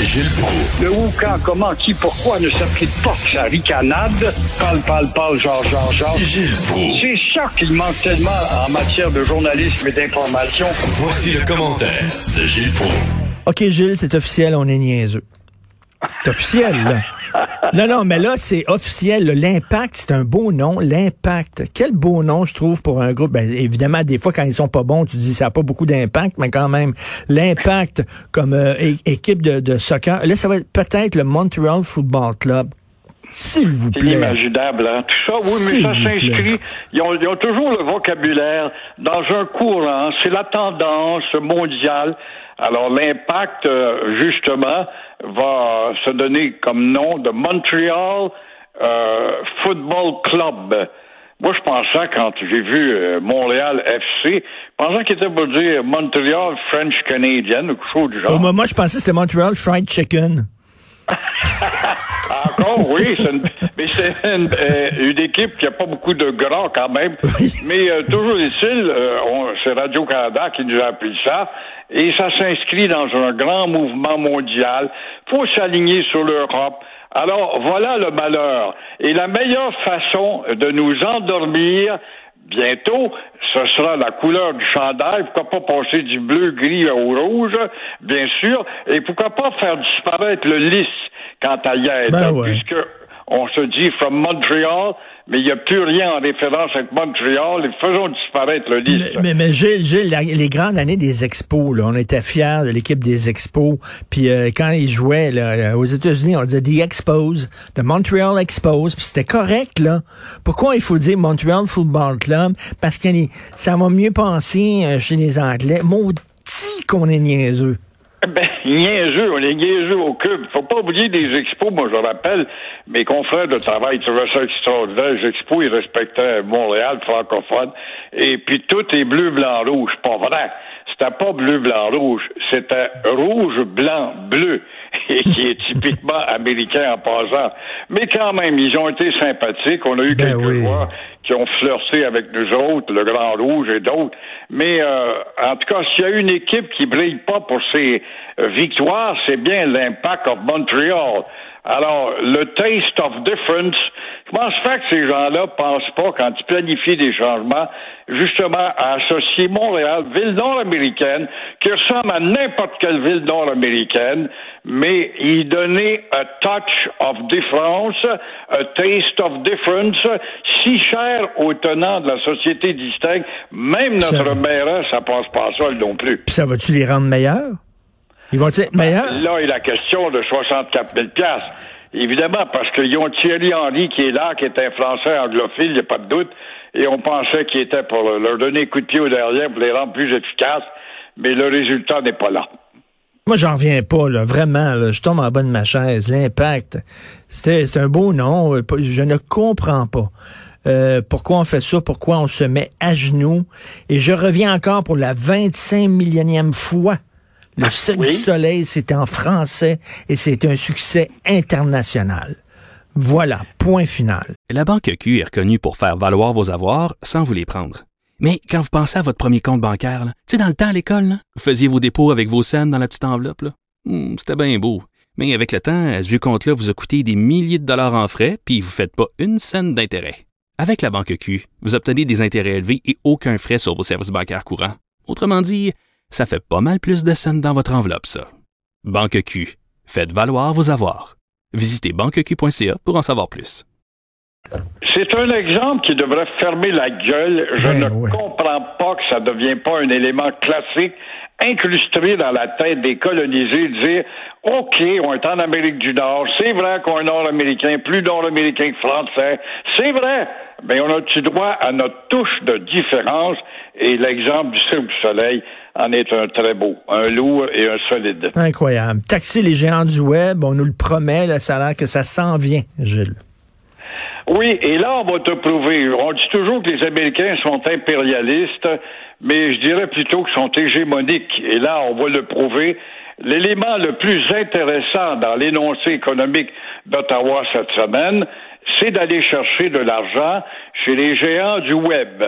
Gilles Proulx. Le où, quand, comment, qui, pourquoi ne s'applique pas que sa ricanade? Parle, parle, parle, genre, genre, genre. Gilles Proulx. C'est ça qu'il manque tellement en matière de journalisme et d'information. Voici le commentaire de Gilles Proulx. OK, Gilles, c'est officiel, on est niaiseux. C'est officiel, là. Non, non, mais là, c'est officiel. L'impact, c'est un beau nom. L'impact. Quel beau nom, je trouve, pour un groupe. Ben, évidemment, des fois, quand ils sont pas bons, tu dis ça n'a pas beaucoup d'impact, mais quand même, l'impact comme euh, équipe de, de soccer. Là, ça va être peut-être le Montreal Football Club. S'il vous C'est plaît. inimaginable, hein. Tout ça, oui, mais ça s'inscrit. Ils ont, ils ont toujours le vocabulaire dans un courant. C'est la tendance mondiale. Alors, l'impact, euh, justement, va se donner comme nom de Montreal euh, Football Club. Moi, je pensais, quand j'ai vu euh, Montréal FC, je pensais qu'il était pour dire Montreal French Canadian ou quelque chose du genre. Au moment, je pensais que c'était Montreal Fried Chicken. Encore, oui, une, mais c'est une, euh, une équipe qui a pas beaucoup de gras quand même. Mais euh, toujours est-il, euh, c'est Radio-Canada qui nous a appris ça, et ça s'inscrit dans un grand mouvement mondial. faut s'aligner sur l'Europe. Alors, voilà le malheur. Et la meilleure façon de nous endormir, Bientôt, ce sera la couleur du chandail. Pourquoi pas passer du bleu, gris au rouge, bien sûr. Et pourquoi pas faire disparaître le lys quant à hier, Ben ouais. puisque on se dit from Montreal, mais il n'y a plus rien en référence avec Montréal. Et faisons disparaître le lys. Mais, mais, Gilles, Gilles, les grandes années des expos, là, on était fiers de l'équipe des expos. Puis euh, quand ils jouaient là, euh, aux États-Unis, on disait The Expos, de Montreal Expos, puis c'était correct, là. Pourquoi il faut dire Montreal Football Club? Parce que ça va mieux penser euh, chez les Anglais. Maudit qu'on est niaiseux. Ben, niaiseux, on est niaiseux au cube. Faut pas oublier des expos. Moi, je rappelle, mes confrères de travail trouvaient ça extraordinaire. Les expos, ils respectaient Montréal francophone. Et puis, tout est bleu, blanc, rouge. Pas vrai. C'était pas bleu, blanc, rouge. C'était rouge, blanc, bleu. Et qui est typiquement américain en passant. Mais quand même, ils ont été sympathiques. On a eu Ben quelques oui. qui ont flirté avec nous autres, le Grand Rouge et d'autres. Mais euh, en tout cas, s'il y a une équipe qui brille pas pour ses euh, victoires, c'est bien l'Impact of Montreal. Alors, le taste of difference, comment se fait que ces gens-là pensent pas, quand ils planifient des changements, justement à associer Montréal, ville nord-américaine, qui ressemble à n'importe quelle ville nord-américaine, mais y donner a touch of difference, a taste of difference, si cher aux tenants de la société distincte, même notre Ça- maire, ça passe pas ça non plus. Puis ça va-tu les rendre meilleurs? Ils vont être meilleurs? Là est la question de 64 000 Évidemment, parce qu'ils ont Thierry Henry qui est là, qui est un Français anglophile, il n'y a pas de doute, et on pensait qu'il était pour leur donner un coup de pied au derrière pour les rendre plus efficaces, mais le résultat n'est pas là. Moi, j'en reviens pas, là, vraiment. là. je tombe en bas de ma chaise. L'impact, c'était c'est un beau nom. euh, Je ne comprends pas. Euh, pourquoi on fait ça? Pourquoi on se met à genoux? Et je reviens encore pour la 25 millionième fois. Le Cirque oui. du Soleil, c'est en français et c'est un succès international. Voilà, point final. La Banque Q est reconnue pour faire valoir vos avoirs sans vous les prendre. Mais quand vous pensez à votre premier compte bancaire, là, tu sais, dans le temps à l'école, là, vous faisiez vos dépôts avec vos scènes dans la petite enveloppe. là. Hmm, C'était bien beau. Mais avec le temps, ce vieux compte-là vous a coûté des milliers de dollars en frais, puis vous ne faites pas une scène d'intérêt. Avec la Banque Q, vous obtenez des intérêts élevés et aucun frais sur vos services bancaires courants. Autrement dit, ça fait pas mal plus de scènes dans votre enveloppe, ça. Banque Q. Faites valoir vos avoirs. Visitez banqueq.ca pour en savoir plus. C'est un exemple qui devrait fermer la gueule. Je Ben, ne ouais. comprends pas que ça ne devient pas un élément classique incrusté dans la tête des colonisés, de dire OK, on est en Amérique du Nord, c'est vrai qu'on est nord-américain, plus nord-américain que français, c'est vrai, mais on a-tu droit à notre touche de différence? Et l'exemple du Cirque du Soleil en est un très beau, un lourd et un solide. Incroyable. Taxer les géants du web, on nous le promet, là, ça a l'air que ça s'en vient, Gilles. Oui, et là, on va te prouver. On dit toujours que les Américains sont impérialistes, mais je dirais plutôt qu'ils sont hégémoniques. Et là, on va le prouver. L'élément le plus intéressant dans l'énoncé économique d'Ottawa cette semaine, c'est d'aller chercher de l'argent chez les géants du web.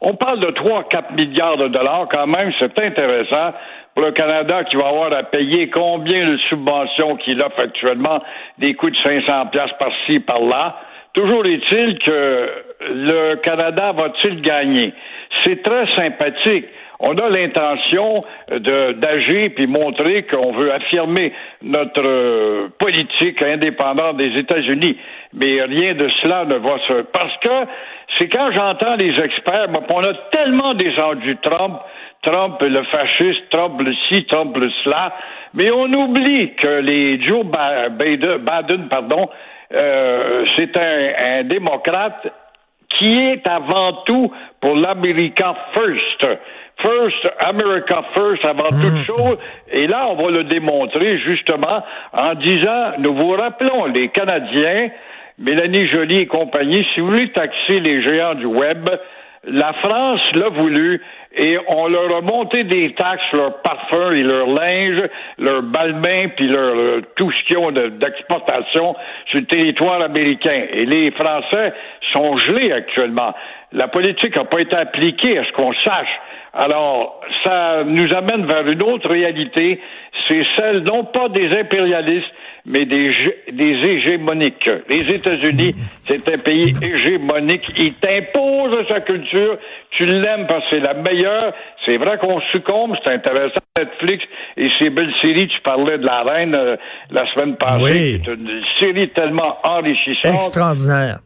On parle de 3-4 milliards de dollars quand même, c'est intéressant pour le Canada qui va avoir à payer combien de subventions qu'il offre actuellement, des coûts de 500 pièces par-ci, par-là. Toujours est-il que le Canada va-t-il gagner? C'est très sympathique. On a l'intention d'agir puis montrer qu'on veut affirmer notre euh, politique indépendante des États-Unis. Mais rien de cela ne va se... Parce que c'est quand j'entends les experts, on a tellement descendu Trump, Trump le fasciste, Trump le ci, Trump le cela, mais on oublie que les Joe Biden, pardon, euh, c'est un, démocrate qui est avant tout pour l'America First. First, America First avant toute hmm. chose. Et là, on va le démontrer justement en disant, nous vous rappelons, les Canadiens, Mélanie Joly et compagnie, si vous voulez taxer les géants du web, la France l'a voulu et on leur a monté des taxes sur leur parfum et leur linge, leur balmain, puis leur tout ce qu'ils ont d'exportation sur le territoire américain. Et les Français sont gelés actuellement. La politique n'a pas été appliquée à ce qu'on sache. Alors, ça nous amène vers une autre réalité, c'est celle non pas des impérialistes, mais des, des hégémoniques. Les États-Unis, c'est un pays hégémonique. Il t'impose sa culture. Tu l'aimes parce que c'est la meilleure. C'est vrai qu'on succombe. C'est intéressant. Netflix et ces belles séries. Tu parlais de la reine euh, la semaine passée. Oui. C'est une série tellement enrichissante. Extraordinaire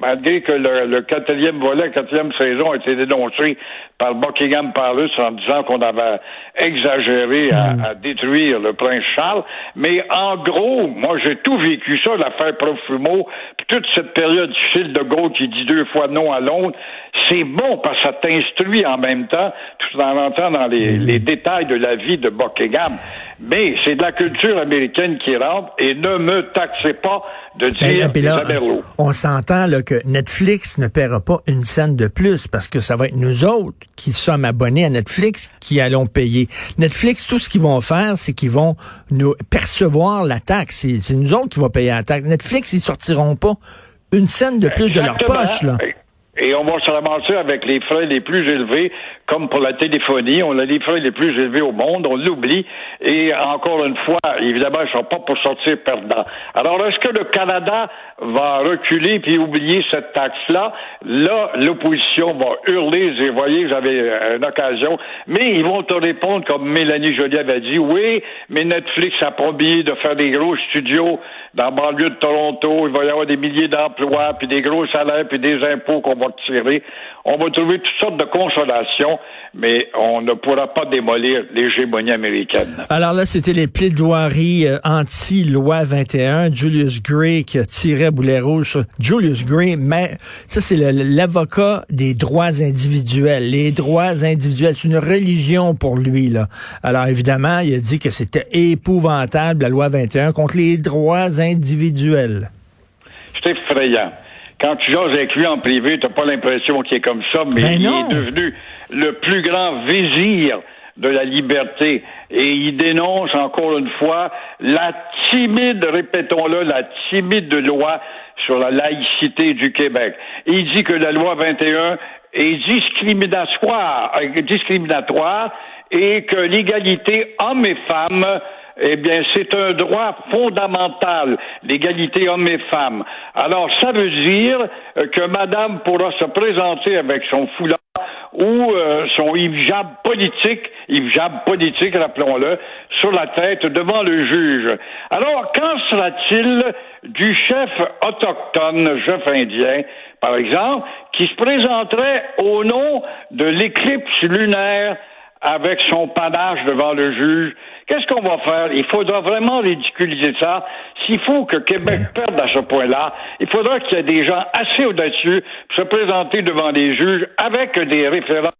malgré que le, quatrième volet, la quatrième saison a été dénoncé par Buckingham Palace en disant qu'on avait exagéré hmm. à, détruire le prince Charles. Mais en gros, moi j'ai tout vécu ça, l'affaire Profumo, puis toute cette période difficile de Gaulle qui dit deux fois non à Londres, c'est bon parce que ça t'instruit en même temps, tout en entrant dans les, les détails de la vie de Buckingham. Mais c'est de la culture américaine qui rentre et ne me taxez pas de dire ben, On s'entend que Netflix ne paiera pas une scène de plus parce que ça va être nous autres qui sommes abonnés à Netflix qui allons payer. Netflix, tout ce qu'ils vont faire, c'est qu'ils vont nous percevoir la taxe. C'est nous autres qui vont payer la taxe. Netflix, ils sortiront pas une scène de plus de leur poche. Là. Et on va se ramasser avec les frais les plus élevés, comme pour la téléphonie. On a les frais les plus élevés au monde, on l'oublie. Et encore une fois, évidemment, ils ne sont pas pour sortir perdants. Alors, est-ce que le Canada va reculer puis oublier cette taxe-là? Là, l'opposition va hurler. Vous voyez, j'avais une occasion. Mais ils vont te répondre, comme Mélanie Joly avait dit, oui, mais Netflix a promis de faire des gros studios dans le banlieue de Toronto. Il va y avoir des milliers d'emplois, puis des gros salaires, puis des impôts qu'on va tirer. On va trouver toutes sortes de consolations, mais on ne pourra pas démolir l'hégémonie américaine. Alors là, c'était les plaidoiries euh, anti-loi 21. Julius Gray qui a tiré boulet rouge Julius Gray, mais ça, c'est l'avocat des droits individuels. Les droits individuels, c'est une religion pour lui. là. Alors évidemment, il a dit que c'était épouvantable, la loi 21, contre les droits individuels. C'est effrayant quand tu jases avec lui en privé, t'as pas l'impression qu'il est comme ça, mais ben il est devenu le plus grand vizir de la liberté. Et il dénonce encore une fois la timide, répétons-le, la timide loi sur la laïcité du Québec. Il dit que la loi 21 est discriminatoire, euh, discriminatoire et que l'égalité hommes et femmes eh bien, c'est un droit fondamental, l'égalité hommes et femmes. Alors, ça veut dire euh, que madame pourra se présenter avec son foulard ou euh, son hijab politique, hijab politique, rappelons-le, sur la tête devant le juge. Alors, qu'en sera-t-il du chef autochtone, chef indien, par exemple, qui se présenterait au nom de l'éclipse lunaire avec son panache devant le juge. Qu'est-ce qu'on va faire? Il faudra vraiment ridiculiser ça. S'il faut que Québec perde à ce point-là, il faudra qu'il y ait des gens assez audacieux pour se présenter devant les juges avec des références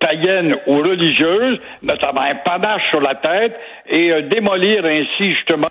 païennes ou religieuses, notamment un panache sur la tête, et euh, démolir ainsi justement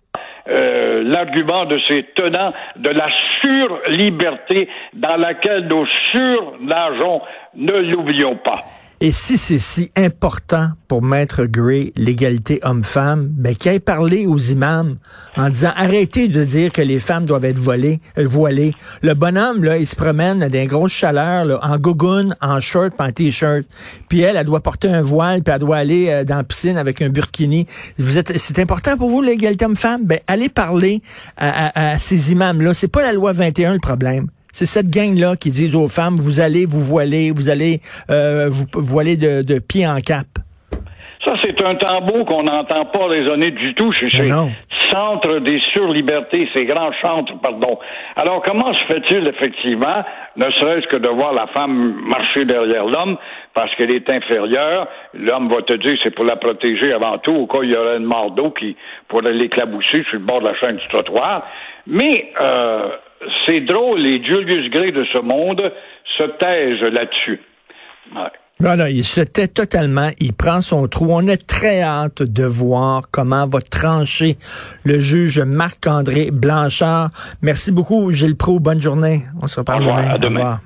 euh, l'argument de ces tenants de la surliberté dans laquelle nous surnageons, ne l'oublions pas. Et si c'est si important pour Maître Gray, l'égalité homme-femme, ben qu'il ait parlé aux imams en disant arrêtez de dire que les femmes doivent être volées, euh, voilées. Le bonhomme, là, il se promène dans des grosses chaleurs, en gogoune, en short, en t-shirt. Puis elle, elle doit porter un voile, puis elle doit aller euh, dans la piscine avec un burkini. Vous êtes, c'est important pour vous, l'égalité homme-femme? Ben, allez parler à, à, à ces imams-là. C'est pas la loi 21 le problème. C'est cette gang-là qui dit aux femmes, vous allez vous voiler, vous allez euh, vous voiler de, de pied en cap. Ça, c'est un tambour qu'on n'entend pas résonner du tout chez ces centres des surlibertés, ces grands centres, pardon. Alors, comment se fait-il, effectivement, ne serait-ce que de voir la femme marcher derrière l'homme parce qu'elle est inférieure, l'homme va te dire c'est pour la protéger avant tout, au cas où il y aurait une mort d'eau qui pourrait l'éclaboucher sur le bord de la chaîne du trottoir. Mais euh, c'est drôle, les Julius Gray de ce monde se taisent là-dessus. Non, non, il se tait totalement. Il prend son trou. On a très hâte de voir comment va trancher le juge Marc-André Blanchard. Merci beaucoup, Gilles Pro. Bonne journée. On se reparle demain. À demain.